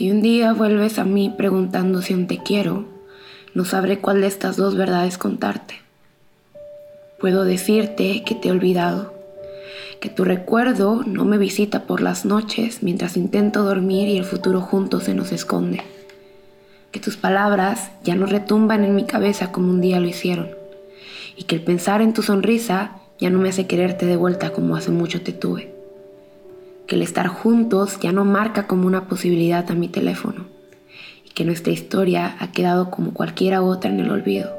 Si un día vuelves a mí preguntando si aún te quiero, no sabré cuál de estas dos verdades contarte. Puedo decirte que te he olvidado, que tu recuerdo no me visita por las noches mientras intento dormir y el futuro juntos se nos esconde, que tus palabras ya no retumban en mi cabeza como un día lo hicieron, y que el pensar en tu sonrisa ya no me hace quererte de vuelta como hace mucho te tuve que el estar juntos ya no marca como una posibilidad a mi teléfono y que nuestra historia ha quedado como cualquiera otra en el olvido.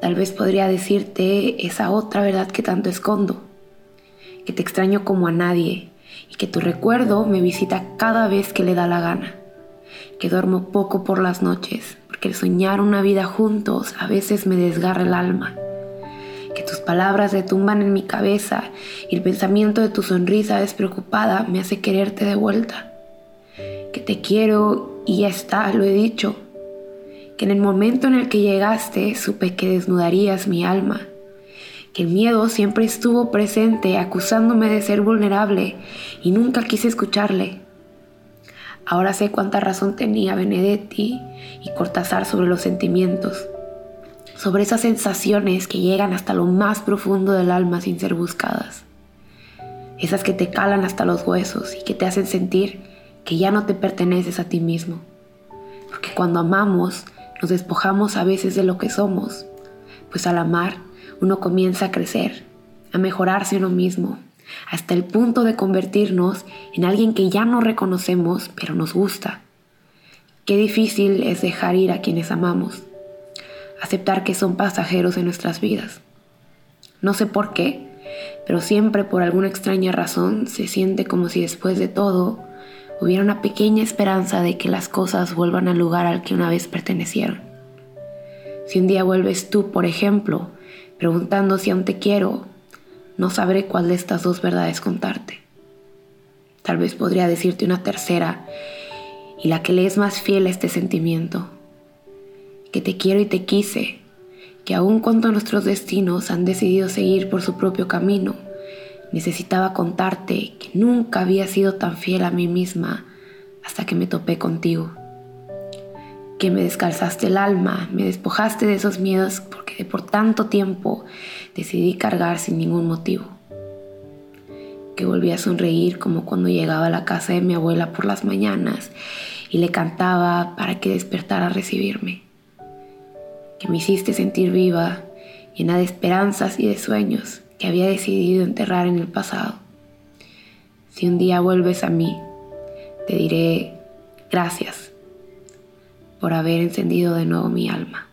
Tal vez podría decirte esa otra verdad que tanto escondo, que te extraño como a nadie y que tu recuerdo me visita cada vez que le da la gana, que duermo poco por las noches, porque el soñar una vida juntos a veces me desgarra el alma palabras retumban en mi cabeza y el pensamiento de tu sonrisa despreocupada me hace quererte de vuelta. Que te quiero y ya está, lo he dicho. Que en el momento en el que llegaste supe que desnudarías mi alma. Que el miedo siempre estuvo presente acusándome de ser vulnerable y nunca quise escucharle. Ahora sé cuánta razón tenía Benedetti y Cortázar sobre los sentimientos sobre esas sensaciones que llegan hasta lo más profundo del alma sin ser buscadas. Esas que te calan hasta los huesos y que te hacen sentir que ya no te perteneces a ti mismo. Porque cuando amamos nos despojamos a veces de lo que somos, pues al amar uno comienza a crecer, a mejorarse uno mismo, hasta el punto de convertirnos en alguien que ya no reconocemos, pero nos gusta. Qué difícil es dejar ir a quienes amamos aceptar que son pasajeros en nuestras vidas. No sé por qué, pero siempre por alguna extraña razón se siente como si después de todo hubiera una pequeña esperanza de que las cosas vuelvan al lugar al que una vez pertenecieron. Si un día vuelves tú, por ejemplo, preguntando si aún te quiero, no sabré cuál de estas dos verdades contarte. Tal vez podría decirte una tercera y la que le es más fiel a este sentimiento que te quiero y te quise, que aun cuando nuestros destinos han decidido seguir por su propio camino, necesitaba contarte que nunca había sido tan fiel a mí misma hasta que me topé contigo. Que me descalzaste el alma, me despojaste de esos miedos porque por tanto tiempo decidí cargar sin ningún motivo. Que volví a sonreír como cuando llegaba a la casa de mi abuela por las mañanas y le cantaba para que despertara a recibirme que me hiciste sentir viva, llena de esperanzas y de sueños que había decidido enterrar en el pasado. Si un día vuelves a mí, te diré gracias por haber encendido de nuevo mi alma.